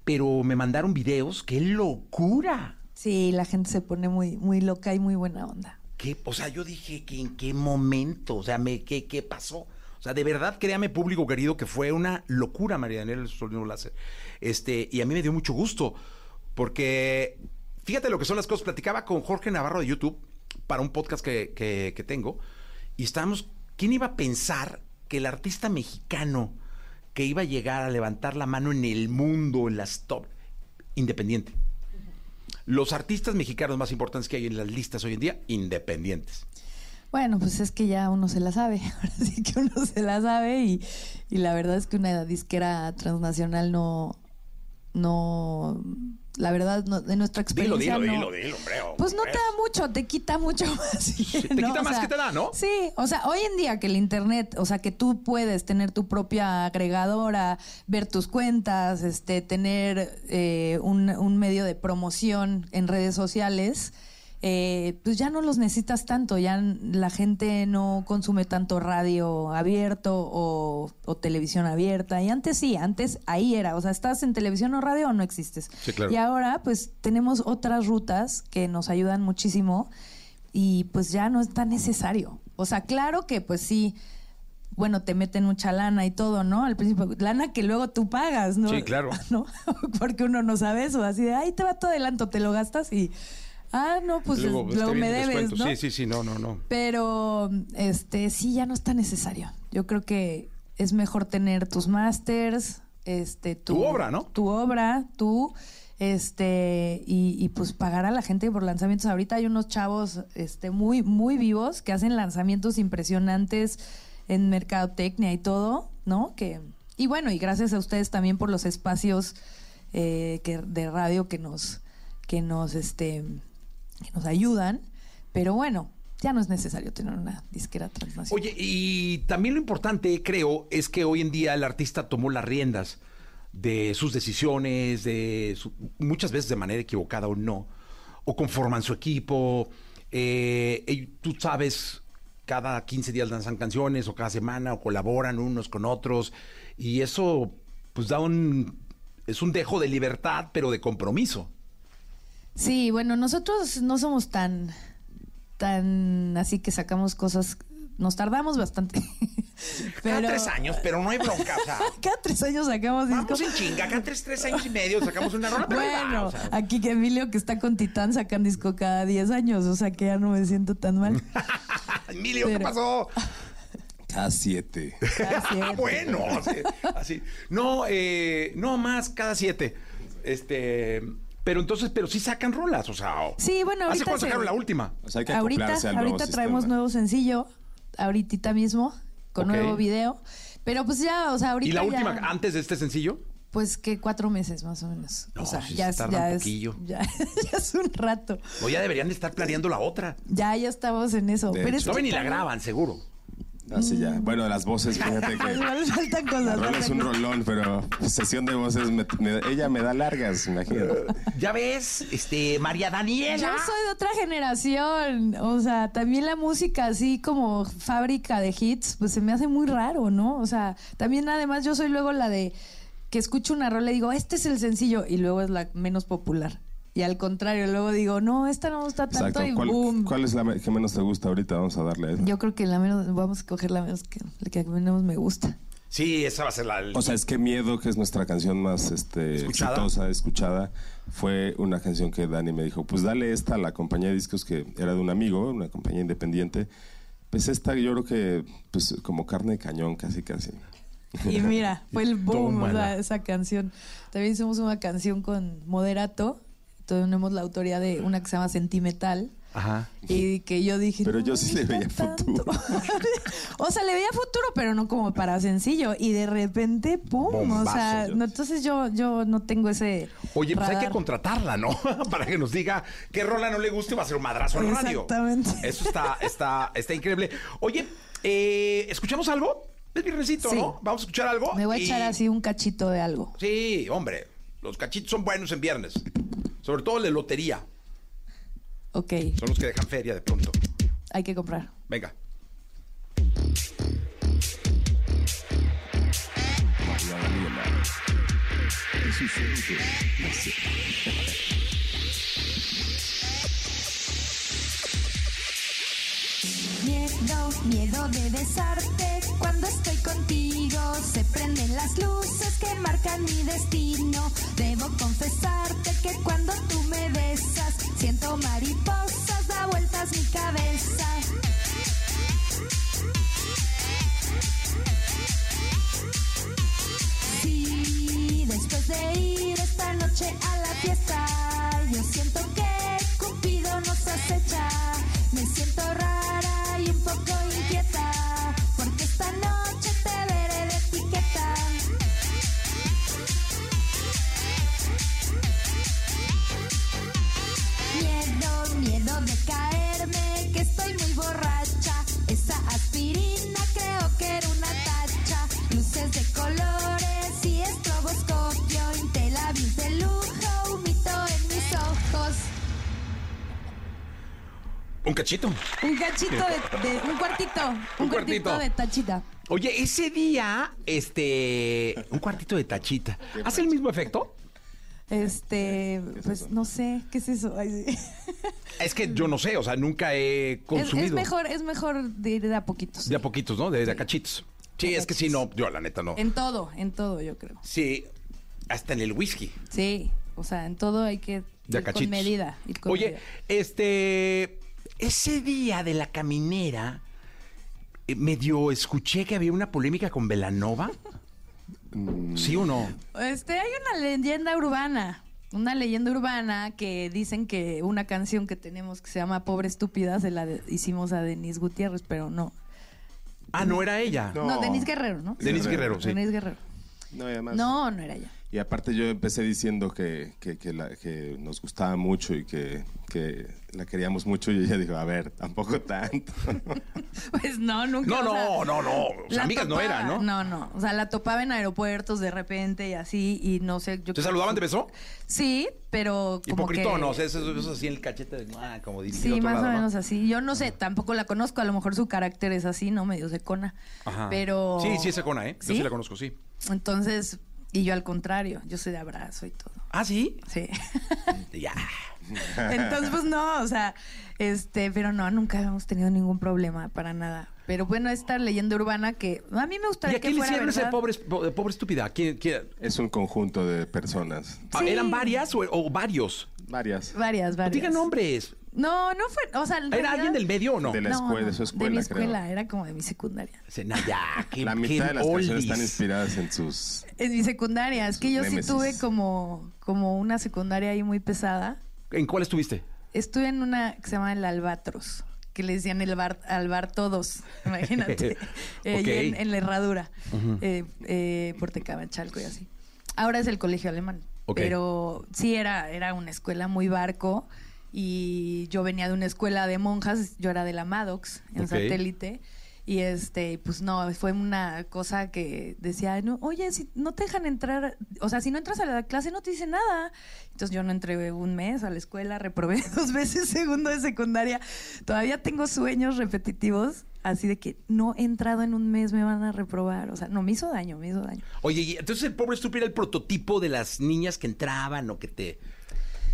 pero me mandaron videos. ¡Qué locura! Sí, la gente se pone muy, muy loca y muy buena onda. O sea, yo dije que en qué momento, o sea, me, ¿qué, ¿qué pasó? O sea, de verdad, créame, público querido, que fue una locura, María Daniela el Sonido Láser. Este, y a mí me dio mucho gusto, porque fíjate lo que son las cosas. Platicaba con Jorge Navarro de YouTube para un podcast que, que- que tengo, y estábamos, ¿quién iba a pensar que el artista mexicano que iba a llegar a levantar la mano en el mundo, en las top, independiente? Los artistas mexicanos más importantes que hay en las listas hoy en día, independientes. Bueno, pues es que ya uno se la sabe, ahora sí que uno se la sabe y, y la verdad es que una disquera transnacional no, no, la verdad, no, de nuestra Dilo, experiencia dilo, no- dilo, dilo, hombre. Pues no te da mucho, te quita mucho más. bien, te ¿no? quita O más sea, que te da, ¿no? Sí, o sea, hoy en día que el internet, o sea, que tú puedes tener tu propia agregadora, ver tus cuentas, este, tener eh, un, un medio de promoción en redes sociales, eh, pues ya no los necesitas tanto, ya la gente no consume tanto radio abierto o, o televisión abierta. Y antes sí, antes ahí era, o sea, estás en televisión o radio o no existes. Sí, claro. Y ahora pues tenemos otras rutas que nos ayudan muchísimo y pues ya no es tan necesario. O sea, claro que pues sí, bueno, te meten mucha lana y todo, ¿no? Al principio, lana que luego tú pagas, ¿no? Sí, claro. ¿No? Porque uno no sabe eso, así de, ahí te va tu adelanto, te lo gastas y, ah, no, pues luego, te me debes. ¿no? Sí, sí, sí, no, no, no. Pero, este, sí, ya no está necesario. Yo creo que es mejor tener tus masters, este, tu, Tu obra, ¿no? Tu obra, tú, este, y, y, pues pagar a la gente por lanzamientos. Ahorita hay unos chavos, este, muy, muy vivos que hacen lanzamientos impresionantes en mercadotecnia y todo, ¿no? Que, y bueno, y gracias a ustedes también por los espacios eh, que, de radio que nos, que nos, este, que nos ayudan. Pero bueno, ya no es necesario tener una disquera transnacional. Oye, y también lo importante, creo, es que hoy en día el artista tomó las riendas de sus decisiones, de muchas veces de manera equivocada o no, o conforman su equipo. eh, y tú sabes, cada 15 días lanzan canciones, o cada semana, o colaboran unos con otros, y eso, pues da un. Es un dejo de libertad, pero de compromiso. Sí, bueno, nosotros no somos tan, tan así que sacamos cosas, nos tardamos bastante. Cada Pero- tres años, pero no hay bronca, o sea. Cada tres años sacamos Vamos discos. en chinga, cada tres, tres años y medio sacamos una rola, pero va, Bueno, o sea. aquí que Emilio que está con Titán sacan disco cada 10 años, o sea que ya no me siento tan mal. Emilio, ¿qué pasó? Cada siete. Ah, bueno, así, así. No, eh, no más cada siete. Este, pero entonces, pero sí sacan rolas, o sea. Sí, bueno, ¿Hace ahorita cuándo se- sacaron la última? O sea, hay que ahorita acoplarse al nuevo ahorita sistema. traemos nuevo sencillo, ahorita mismo, con nuevo video. Pero pues ya, o sea, ahorita ¿Y la ya- última antes de este sencillo? Pues que cuatro meses más o menos. No, o sea, sí ya, se es, tarda ya, un es, poquillo. ya, ya es un rato. O ya deberían de estar planeando la otra. Ya, ya estamos en eso. De Pero hecho. es No que ni la graban, seguro. Así ya. Bueno, las voces, fíjate que. Igual faltan cosas. La rola es un rolón, pero sesión de voces, me- me- ella me da largas, imagínate. Ya ves, este, María Daniela. Yo soy de otra generación, o sea, también la música así como fábrica de hits, pues se me hace muy raro, ¿no? O sea, también además yo soy luego la de que escucho una rola y digo, este es el sencillo, y luego es la menos popular. Y al contrario, luego digo, no, esta no me gusta tanto Exacto. y ¿Cuál, boom. cuál es la me- que menos te gusta ahorita? Vamos a darle a esa. Yo creo que la menos, vamos a coger la menos que, la que menos me gusta. Sí, esa va a ser la. O sea, es que Miedo, que es nuestra canción más este, Escuchada. exitosa, escuchada, fue una canción que Dani me dijo, pues dale esta a la compañía de discos que era de un amigo, una compañía independiente. Pues esta yo creo que, pues como carne de cañón, casi, casi. Y mira, fue el boom, o sea, esa canción. También hicimos una canción con Moderato. Tenemos la autoría de una que se llama Sentimental. Ajá. Y que yo dije. Pero "No yo sí le veía gusta futuro. o sea, le veía futuro, pero no como para sencillo. Y de repente, ¡pum! o sea, no, entonces yo, yo no tengo ese. Oye, pues hay que contratarla, ¿no? Para que nos diga qué rola no le guste y va a ser un madrazo en radio. Exactamente. Eso está, está, está increíble. Oye, eh, ¿escuchamos algo? Es viernesito, Sí. ¿no? Vamos a escuchar algo. Me voy a y- echar así un cachito de algo. Sí, hombre. Los cachitos son buenos en viernes. Sobre todo el de lotería. Ok, Son los que dejan feria de pronto. hay que comprar. Venga. Miedo, de besarte cuando estoy contigo. Se prenden las luces que marcan mi destino. Debo confesarte que cuando tú me besas, siento cachito. Un cachito de, de- un cuartito. Un, Un cuartito cuartito. de tachita. Oye, ese día, este. Un cuartito de tachita. ¿Hace el mismo efecto? Este, pues no sé, ¿qué es eso? Ay, sí. Es que yo no sé, o sea, nunca he consumido. es mejor, es mejor de ir de a poquitos. De a poquitos, ¿no? De, de a cachitos. Sí, es que sí, no, yo la neta no. En todo, en todo, yo creo. Sí, hasta en el whisky. Sí, o sea, en todo hay que De ir con cachitos. medida. ir con Oye, medida. este, ese día de la caminera, eh, medio escuché que había una polémica con Velanova. ¿Sí o no? Este, hay una leyenda urbana. Una leyenda urbana que dicen que una canción que tenemos que se llama Pobre Estúpida se la de- hicimos a Denise Gutiérrez, pero no. Ah, no era ella. No, Denise Guerrero, ¿no? Denise Guerrero, sí. Denise Guerrero. No, y además- No, no era ella. Y aparte yo empecé diciendo que, que, que la- que nos gustaba mucho y que, que la queríamos mucho y ella dijo, a ver, tampoco tanto. Pues no, nunca. No, sea, no, no, no. O sea, amigas no eran, ¿no? No, no. O sea, la topaba en aeropuertos de repente y así, y no sé. Yo ¿Te creo saludaban de beso? Sí, pero. Como Hipocritón. ¿no? O sea, eso, eso así en el cachete de. Ah, como Sí, más lado, o ¿no? menos así. Yo no sé, tampoco la conozco. A lo mejor su carácter es así, ¿no? Medio secona. Ajá. Pero. Sí, sí es secona, ¿eh? Yo sí la conozco, sí. Entonces, y yo al contrario, yo soy de abrazo y todo. ¿Ah, sí? Sí. ya. Entonces, pues no, o sea, este, pero no, nunca hemos tenido ningún problema para nada. Pero bueno, esta leyenda urbana que a mí me ¿Y gustaría a que quién le fuera hicieron ese pobre, po- pobre estúpida? ¿Quién, quién? Es un conjunto de personas. Ah, Sí. ¿Eran varias o, o varios? Varias. Varias, varias. Digan nombres. No, no fue, o sea, en ¿Era realidad- alguien del medio o no? De la No, escuela, no, de su escuela, de mi creo. escuela, era como de mi secundaria. Se- na- ya, qué- La qué mitad de las canciones oldies. están inspiradas en sus... En mi secundaria, es que yo némesis. sí tuve como, como una secundaria ahí muy pesada. ¿En cuál estuviste? Estuve en una que se llama El Albatros, que le decían el bar, al bar todos, imagínate, eh, Ok. y en, en la herradura, eh, eh, por Tecamachalco y así. Ahora es el colegio alemán, Ok. pero sí era, era una escuela muy barco y yo venía de una escuela de monjas, yo era de la Maddox en satélite. Y este, pues no, fue una cosa que decía, no, oye, si no te dejan entrar, o sea, si no entras a la clase no te dice nada. Entonces yo no entré un mes a la escuela, reprobé dos veces segundo de secundaria. Todavía tengo sueños repetitivos, así de que no he entrado en un mes, me van a reprobar. O sea, no, me hizo daño, me hizo daño. Oye, y entonces el pobre estúpido era el prototipo de las niñas que entraban o que te...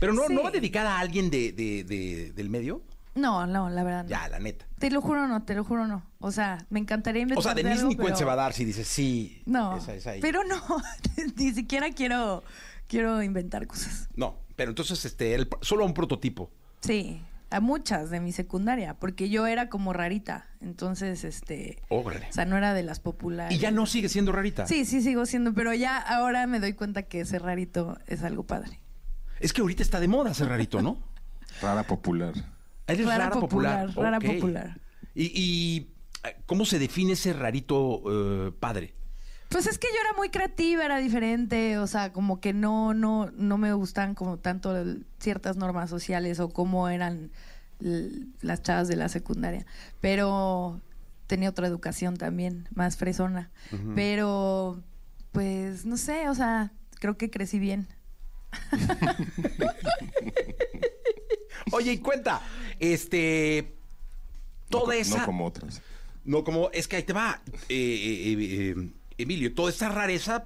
Pero no, Sí. ¿no va dedicada a alguien de, de- de- del medio? No, no, la verdad no. Ya, la neta. Te lo juro no, te lo juro no. O sea, me encantaría inventar O sea, Denise ni cuenta se va a dar si dices sí. No, esa es ahí. pero no, ni siquiera quiero, quiero inventar cosas. No, pero entonces este, el- solo un prototipo. Sí, a muchas de mi secundaria, porque yo era como rarita, entonces, este, Órale. o sea, no era de las populares. Y ya no sigue siendo rarita. Sí, sí, sigo siendo, pero ya ahora me doy cuenta que ser rarito es algo padre. Es que ahorita está de moda ser rarito, ¿no? Rara popular. Eres rara, Rara popular. popular, rara popular. ¿Y, y, eh, cómo se define ese rarito eh, padre? Pues es que yo era muy creativa, era diferente, o sea, como que no, no, no me gustan como tanto ciertas normas sociales o cómo eran las chavas de la secundaria. Pero tenía otra educación también, más fresona. Pero, pues, no sé, o sea, creo que crecí bien. Oye, y cuenta, este. Toda co- esa. no como otras. No como. Es que ahí te va, eh, eh, eh, eh, Emilio. Toda esa rareza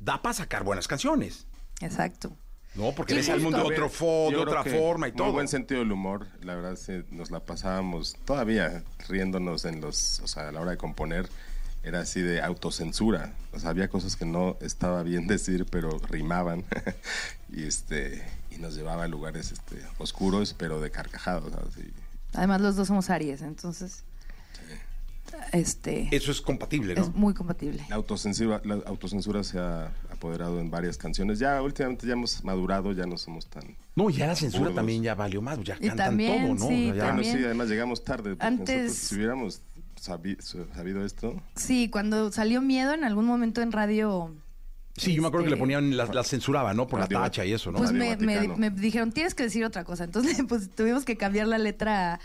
da para sacar buenas canciones. Exacto. No, porque ves al mundo de otro fo- de yo otra forma y muy todo. buen sentido del humor. La verdad, sí, nos la pasábamos todavía riéndonos en los. O sea, a la hora de componer, era así de autocensura. O sea, había cosas que no estaba bien decir, pero rimaban. y este. Y nos llevaba a lugares este, oscuros, pero de carcajadas. ¿sabes? Y- Además, los dos somos Aries, entonces, este, Eso es compatible, ¿no? es muy compatible. La autocensura, la autocensura se ha apoderado en varias canciones. Ya últimamente ya hemos madurado, ya no somos tan... No, ya la censura burdos. también ya valió más. Ya Y cantan también, todo, ¿no? sí, ya- Bueno, sí, además llegamos tarde. porque Antes- nosotros, si hubiéramos sabi- sabido esto... Sí, cuando salió Miedo en algún momento en radio, Sí, yo me acuerdo que le Este- ponían, las la censuraban, ¿no? Por Radio la tacha y eso, ¿no? pues me, me- dijeron, tienes que decir otra cosa. Entonces, pues tuvimos que cambiar la letra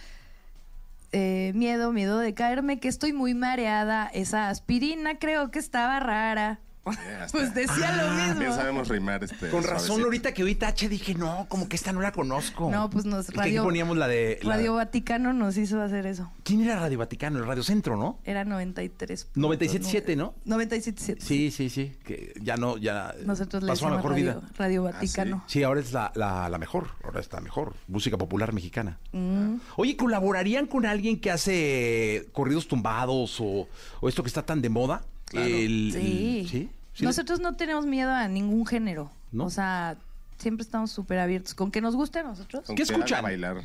eh, Miedo, miedo de caerme, que estoy muy mareada. Esa aspirina creo que estaba rara. Pues decía lo mismo. También sabemos rimar este. Con razón, suavecito. ahorita que oí Tache dije, no, como que esta no la conozco. No, pues nos Es que radio- aquí poníamos la de... la- Radio Vaticano nos hizo hacer eso. ¿Quién era Radio Vaticano? El Radio Centro, ¿no? Era 93. 97.7, ¿no? 97.7. Sí, sí, sí. Que ya no, ya Nosotros le pasó a decimos mejor radio, vida. Radio Vaticano. Sí, ahora es la, la- la mejor. Ahora está mejor. Música popular mexicana. Mm. Oye, ¿colaborarían con alguien que hace corridos tumbados o, o esto que está tan de moda? El- Sí. el- ¿Sí? ¿Sí? Nosotros no tenemos miedo a ningún género. ¿No? O sea, siempre estamos súper abiertos. Con que nos guste a nosotros. Con que haga bailar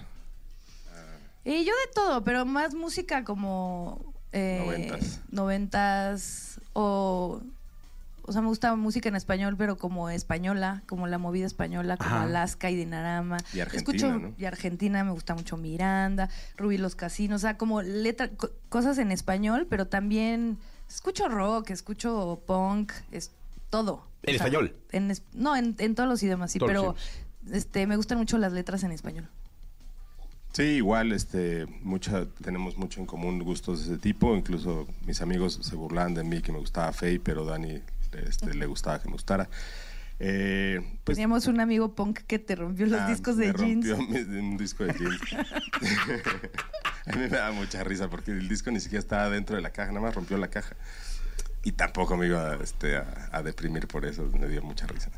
Y yo de todo, pero más música como... eh, Noventas. noventas, o... O sea, me gusta música en español, pero como española, como la movida española, como Ajá. Alaska y Dinarama. Y Argentina, Escucho, ¿no? Y Argentina, me gusta mucho Miranda, Rubí Los Casinos, o sea, como letra, co- cosas en español, pero también escucho rock, escucho punk, es todo. ¿En O sea, español? en es- no, en, en todos los idiomas, sí, Todos pero este me gustan mucho las letras en español. Sí, igual, este, mucha, tenemos mucho en común gustos de ese tipo. Incluso mis amigos se burlaban de mí que me gustaba Faye, pero Dani este, le gustaba que me gustara. Eh, pues, Teníamos un amigo punk que te rompió los ah, discos de me jeans. rompió mi- un disco de jeans. A mí me daba mucha risa porque el disco ni siquiera estaba dentro de la caja, nada más rompió la caja. Y tampoco me iba este, a, a deprimir por eso, me dio mucha risa.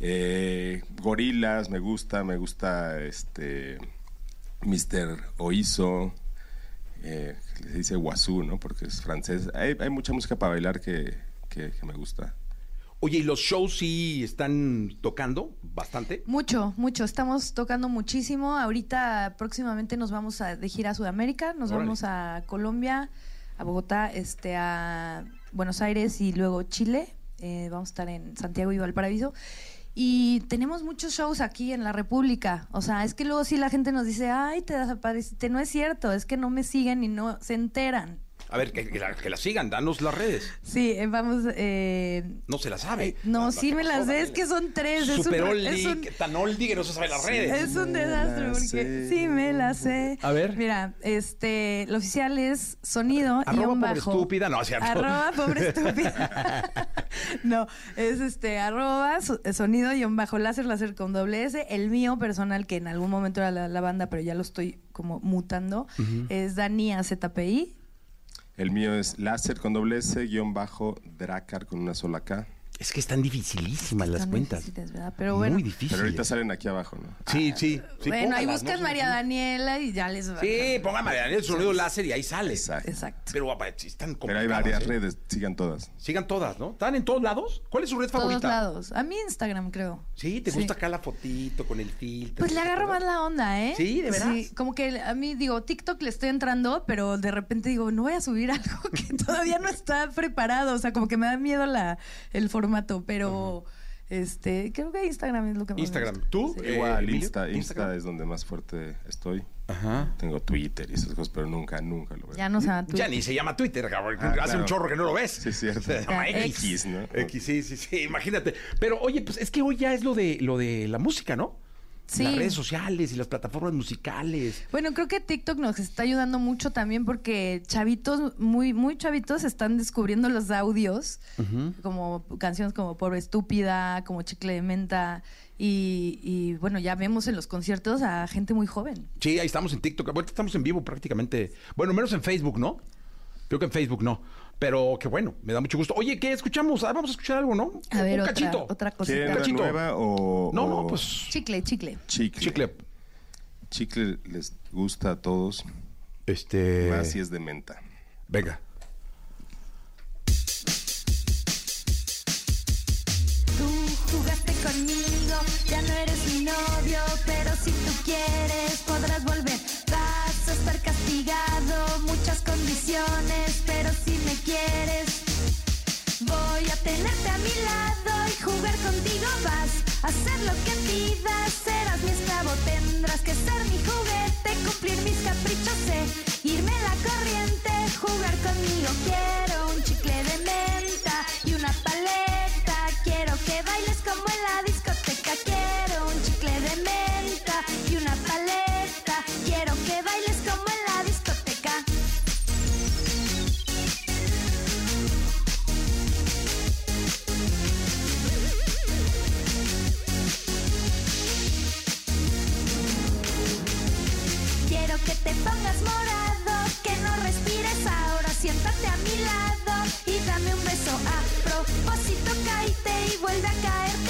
Eh, gorilas, me gusta, me gusta este Mr. Oizo, eh, que se dice Guazú, ¿no? Porque es francés. Hay, hay mucha música para bailar que, que- que me gusta. Oye, ¿y los shows sí están tocando bastante? Mucho, mucho. Estamos tocando muchísimo. Ahorita próximamente nos vamos a, de gira a Sudamérica. Nos Órale. vamos a Colombia, a Bogotá, este, a Buenos Aires y luego Chile. Eh, vamos a estar en Santiago y Valparaíso. Y tenemos muchos shows aquí en la República. O sea, es que luego sí la gente nos dice, ay, te desapareciste. No es cierto, es que no me siguen y no se enteran. A ver, que, que la, que la sigan, danos las redes. Sí, eh, vamos... eh, No se la sabe. no, La- sí la me las sé, es Daniela. que son tres. es un- Super es oldie, un- tan oldie que no se sabe las redes. Es un desastre porque sí me la sé. A ver. Mira, este, lo oficial es sonido Arroba guion pobre bajo. estúpida, no, es cierto. Arroba pobre estúpida. no, es este, arroba so- sonido guion bajo láser, láser con doble S. El mío personal, que en algún momento era la, la banda, pero ya lo estoy como mutando, es Dania ZPI. El mío es láser con doble S, guion bajo, Dracar con una sola K. Es que están dificilísimas las Están cuentas. difíciles, ¿verdad? Pero bueno. Muy difícil. Pero ahorita salen aquí abajo, ¿no? Sí, sí. sí bueno, ahí buscas ¿no? María Daniela y ya les va. Sí, ponga María Daniela el sonido láser y ahí sale. Exacto. Pero apa, sí están Pero hay varias ¿eh? redes, sigan todas. Sigan todas, ¿no? ¿Están en todos lados? ¿Cuál es su red Todos favorita? lados. A mí Instagram, creo. Sí, ¿te Sí. gusta acá la fotito con el filtro? Pues le agarro más la onda, ¿eh? Sí, ¿de veras? Sí, como que a mí digo, TikTok le estoy entrando, pero de repente digo, no voy a subir algo que todavía no está preparado. O sea, como que me da miedo la, el formato, pero este, creo que Instagram es lo que más me Instagram. ¿Tú? Sí. Eh, Igual, Emilio, Insta, Insta Instagram. es donde más fuerte estoy. Ajá. Tengo Twitter y esas cosas, pero nunca, nunca lo veo. Ya no se llama Ya Twitter. ni se llama Twitter, cabrón. Ah, Hace claro. un chorro que no lo ves. Sí, es cierto. Se llama Ya, X. X, ¿no? X, sí, sí, sí, imagínate. Pero oye, pues es que hoy ya es lo de lo de la música, ¿no? Sí. Las redes sociales y las plataformas musicales. Bueno, creo que TikTok nos está ayudando mucho también porque chavitos, muy, muy chavitos, están descubriendo los audios, como canciones como Pobre Estúpida, como Chicle de Menta, y, y, bueno, ya vemos en los conciertos a gente muy joven. Sí, ahí estamos en TikTok. Ahorita estamos en vivo prácticamente. Bueno, menos en Facebook, ¿no? Creo que en Facebook no. Pero qué bueno, me da mucho gusto. Oye, ¿qué escuchamos? Ah, vamos a escuchar algo, ¿no? A ver, un otra, cachito. otra ¿Quieren cosita. cachito. nueva o...? No, no, pues Chicle, chicle. Chicle. chicle. Chicle les gusta a todos, Este. más si es de menta. Venga. Tú jugaste conmigo, ya no eres mi novio, pero si tú quieres muchas condiciones, pero si me quieres, voy a tenerte a mi lado y jugar contigo vas. a Hacer lo que pidas, serás mi esclavo, tendrás que ser mi juguete, cumplir mis caprichos, sé, irme la corriente, jugar conmigo. Quiero un chicle de menta y una paleta. Quiero que bailes como en la discoteca. Quiero y tocaíte y vuelve a caer.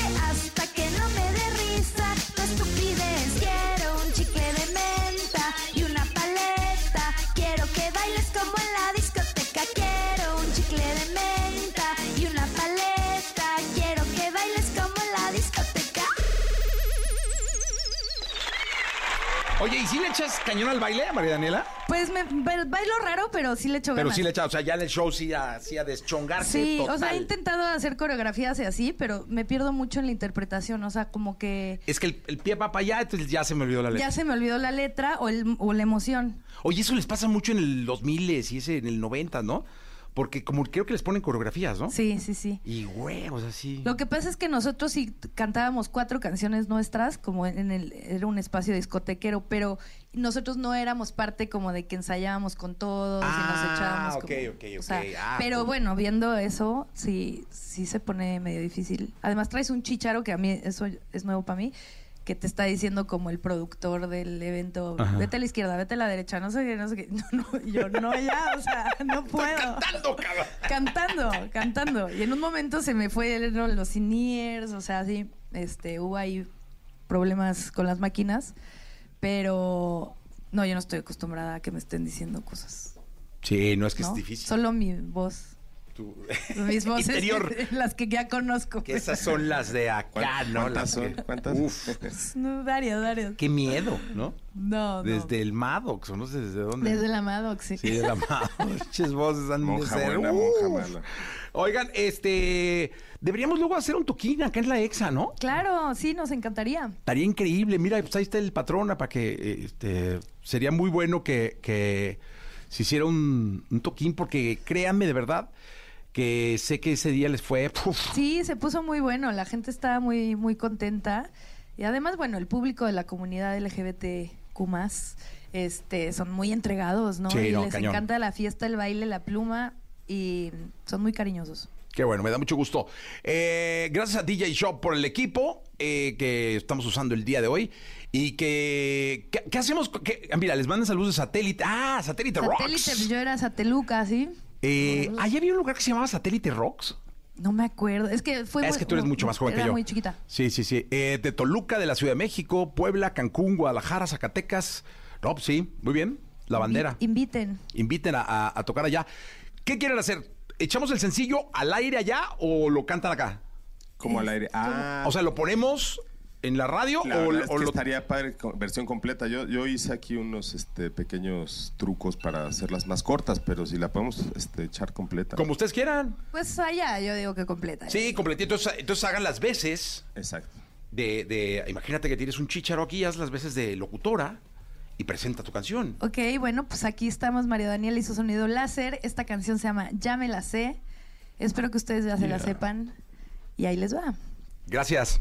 Oye, ¿y si le echas cañón al baile, María Daniela? Pues me ba- bailo raro, pero sí le echo Pero ganas. sí le echas, o sea, ya en el show sí a, sí a deschongarse Sí, total. o sea, he intentado hacer coreografías y así, pero me pierdo mucho en la interpretación. O sea, como que Es que el, el pie va para allá, entonces ya se me olvidó la letra. ya se me olvidó la letra o, el- o la emoción. Oye, eso les pasa mucho en el 2000 y ese en el 90, ¿no? Porque como creo que les ponen coreografías, ¿no? Sí, sí, sí. Y huevos así. Lo que pasa es que nosotros sí cantábamos cuatro canciones nuestras, como en el era un espacio discotequero, pero nosotros no éramos parte como de que ensayábamos con todos y Ah, nos echábamos. ok, como- ok, o sea, ok. Ah, pero pues. bueno, viendo eso, sí, sí se pone medio difícil. Además traes un chicharo que a mí eso es nuevo para mí. Que te está diciendo como el productor del evento, Ajá. vete a la izquierda, vete a la derecha, no sé qué, no sé qué. No, no, yo no ya, o sea, no puedo. cantando, cabrón. Cantando, cantando. Y en un momento se me fue ¿no? los siniers, o sea, sí, este, hubo ahí problemas con las máquinas, pero no, yo no estoy acostumbrada a que me estén diciendo cosas. Sí, no es que ¿no? es difícil. Solo mi voz, Tu- mis voces, Interior. las que ya conozco. Que esas son las de acá, ¿no? ¿Cuántas Las son? ¿Cuántas? Uf, No, Dario, Dario. qué miedo, ¿no? No, no. Desde el Maddox, o no sé desde dónde. Desde la Maddox, sí. Sí, de la Maddox. Pinches voces han de Monja ser. buena, monja mala. Oigan, este. Deberíamos luego hacer un toquín acá en la EXA, ¿no? Claro, sí, nos encantaría. Estaría increíble. Mira, pues ahí está el patrona para que este, sería muy bueno que, que se hiciera un, un toquín, porque créanme de verdad que sé que ese día les fue. puf, Sí, se puso muy bueno, la gente estaba muy, muy contenta. Y además, bueno, el público de la comunidad LGBTQ+, este, son muy entregados, ¿no? Sí, y no, les cañón. encanta la fiesta, el baile, la pluma, y son muy cariñosos. Qué bueno, me da mucho gusto. Eh, gracias a DJ Shop por el equipo eh, que estamos usando el día de hoy. Y que. ¿Qué, hacemos? ¿Qué- ah, mira, les mandan saludos de satélite. Ah, satélite, Satélite, Rocks. yo era Sateluca, ¿sí? Eh, ¿Ahí había un lugar que se llamaba Satélite Rocks? No me acuerdo, es que fue... es muy- que tú eres mucho más joven era que yo. muy chiquita. Sí, sí, sí. Eh, de Toluca, de la Ciudad de México, Puebla, Cancún, Guadalajara, Zacatecas. No, pues sí, muy bien. La bandera. Inviten. Inviten a, a- a tocar allá. ¿Qué quieren hacer? ¿Echamos el sencillo al aire allá o lo cantan acá? Como al aire. Ah, O sea, ¿lo ponemos en la radio la o, verdad es o que lo estaría padre versión completa. Yo, yo hice aquí unos este, pequeños trucos para hacerlas más cortas, pero si la podemos este, echar completa. como ustedes quieran? Pues allá, yo digo que completa. Sí, completito. Entonces, entonces hagan las veces Exacto. de, de- Imagínate que tienes un chicharo aquí, haz las veces de locutora y presenta tu canción. Ok, bueno, pues aquí estamos, María Daniela y su sonido láser. Esta canción se llama Ya me la sé. Espero que ustedes ya se la sepan. Y ahí les va. Gracias.